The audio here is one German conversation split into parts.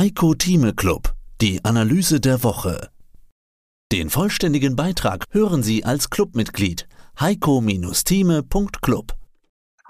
Heiko Thieme Club, die Analyse der Woche. Den vollständigen Beitrag hören Sie als Clubmitglied heiko-thieme.club.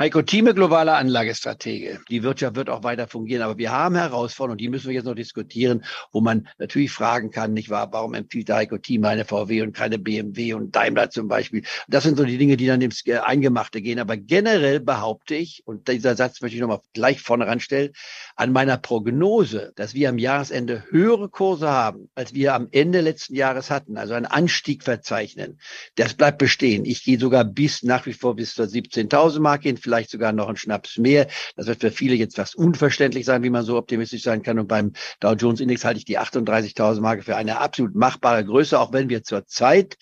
Heiko Thieme, globaler Anlagestratege. Die Wirtschaft wird auch weiter fungieren, aber wir haben Herausforderungen, die müssen wir jetzt noch diskutieren, wo man natürlich fragen kann, nicht wahr, warum empfiehlt der Heiko Thieme eine VW und keine BMW und Daimler zum Beispiel? Das sind so die Dinge, die dann ins äh, Eingemachte gehen. Aber generell behaupte ich, und dieser Satz möchte ich nochmal gleich vorne ranstellen, an meiner Prognose, dass wir am Jahresende höhere Kurse haben, als wir am Ende letzten Jahres hatten, also einen Anstieg verzeichnen, das bleibt bestehen. Ich gehe sogar bis nach wie vor bis zur 17.000 Marke hin, vielleicht sogar noch ein Schnaps mehr. Das wird für viele jetzt fast unverständlich sein, wie man so optimistisch sein kann. Und beim Dow Jones Index halte ich die 38.000 Marke für eine absolut machbare Größe, auch wenn wir zurzeit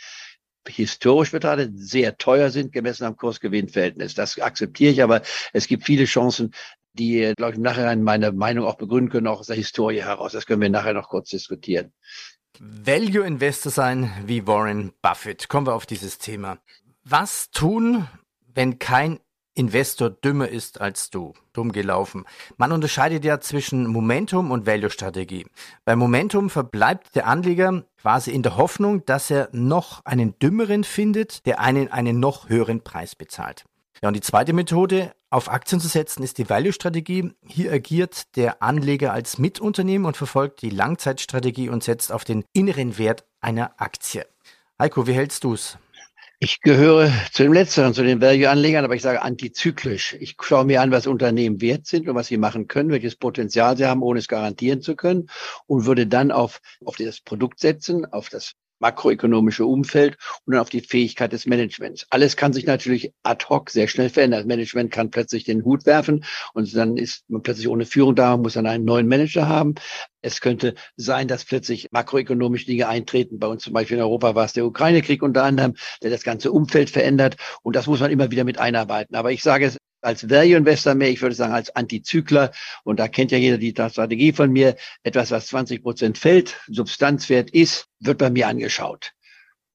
historisch betrachtet sehr teuer sind, gemessen am Kursgewinnverhältnis. Das akzeptiere ich, aber es gibt viele Chancen, die, glaube ich, nachher meine Meinung auch begründen können, auch aus der Historie heraus. Das können wir nachher noch kurz diskutieren. Value Investor sein wie Warren Buffett. Kommen wir auf dieses Thema. Was tun, wenn kein Investor dümmer ist als du. Dumm gelaufen. Man unterscheidet ja zwischen Momentum und Value-Strategie. Bei Momentum verbleibt der Anleger quasi in der Hoffnung, dass er noch einen dümmeren findet, der einen einen noch höheren Preis bezahlt. Ja, und die zweite Methode, auf Aktien zu setzen, ist die Value-Strategie. Hier agiert der Anleger als Mitunternehmen und verfolgt die Langzeitstrategie und setzt auf den inneren Wert einer Aktie. Heiko, wie hältst du's? Ich gehöre zu dem Letzteren, zu den Value-Anlegern, aber ich sage antizyklisch. Ich schaue mir an, was Unternehmen wert sind und was sie machen können, welches Potenzial sie haben, ohne es garantieren zu können und würde dann auf, auf das Produkt setzen, auf das makroökonomische Umfeld und dann auf die Fähigkeit des Managements. Alles kann sich natürlich ad hoc sehr schnell verändern. Das Management kann plötzlich den Hut werfen und dann ist man plötzlich ohne Führung da, man muss dann einen neuen Manager haben. Es könnte sein, dass plötzlich makroökonomische Dinge eintreten. Bei uns zum Beispiel in Europa war es der Ukraine-Krieg unter anderem, der das ganze Umfeld verändert. Und das muss man immer wieder mit einarbeiten. Aber ich sage es als Value Investor mehr, ich würde sagen als Antizykler. Und da kennt ja jeder die Strategie von mir. Etwas, was 20 Prozent fällt, Substanzwert ist, wird bei mir angeschaut.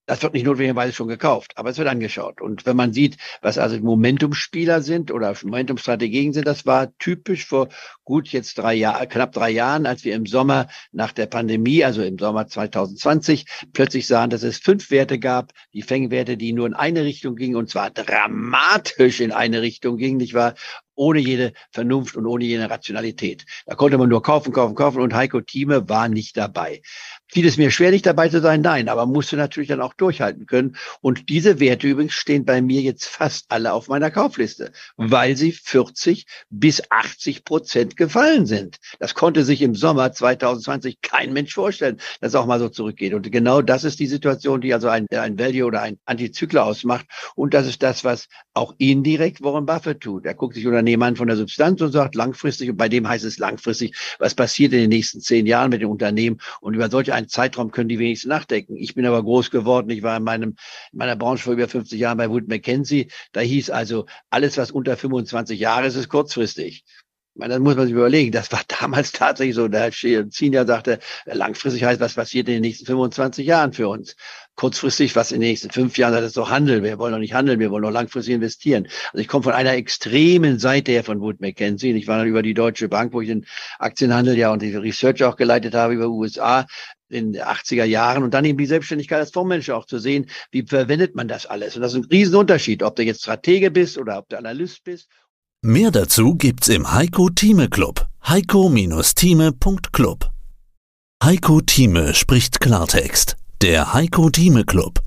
Das wird nicht notwendigerweise schon gekauft, aber es wird angeschaut. Und wenn man sieht, was also Momentumspieler sind oder Momentumstrategien sind, das war typisch vor gut jetzt drei Jahren, knapp drei Jahren, als wir im Sommer nach der Pandemie, also im Sommer 2020, plötzlich sahen, dass es fünf Werte gab, die Fängwerte, die nur in eine Richtung gingen und zwar dramatisch in eine Richtung gingen, nicht wahr? ohne jede Vernunft und ohne jede Rationalität. Da konnte man nur kaufen, kaufen, kaufen und Heiko Thieme war nicht dabei. Fiel es mir schwer, nicht dabei zu sein? Nein, aber musste natürlich dann auch durchhalten können. Und diese Werte übrigens stehen bei mir jetzt fast alle auf meiner Kaufliste, weil sie 40 bis 80 Prozent gefallen sind. Das konnte sich im Sommer 2020 kein Mensch vorstellen, dass es auch mal so zurückgeht. Und genau das ist die Situation, die also ein, ein Value oder ein Antizykler ausmacht. Und das ist das, was auch indirekt Warren Buffett tut. Er guckt sich Unternehmen an von der Substanz und sagt langfristig, und bei dem heißt es langfristig, was passiert in den nächsten zehn Jahren mit dem Unternehmen. Und über solche einen Zeitraum können die wenigstens nachdenken. Ich bin aber groß geworden. Ich war in meinem, in meiner Branche vor über 50 Jahren bei Wood Mackenzie. Da hieß also, alles, was unter 25 Jahre ist, ist kurzfristig. Das muss man sich überlegen. Das war damals tatsächlich so. Der Herr Senior sagte, langfristig heißt, was passiert in den nächsten 25 Jahren für uns? Kurzfristig, was in den nächsten fünf Jahren, das ist doch Handel. Wir wollen doch nicht handeln, wir wollen doch langfristig investieren. Also ich komme von einer extremen Seite her von Wood Mackenzie. Ich war dann über die Deutsche Bank, wo ich den Aktienhandel ja und die Research auch geleitet habe über USA in den 80er Jahren und dann eben die Selbstständigkeit als Fondsmanager auch zu sehen, wie verwendet man das alles. Und das ist ein Riesenunterschied, ob du jetzt Stratege bist oder ob du Analyst bist. Mehr dazu gibt's im Heiko Thieme Club. Heiko-Thieme.club. Heiko Thieme spricht Klartext. Der Heiko Thieme Club.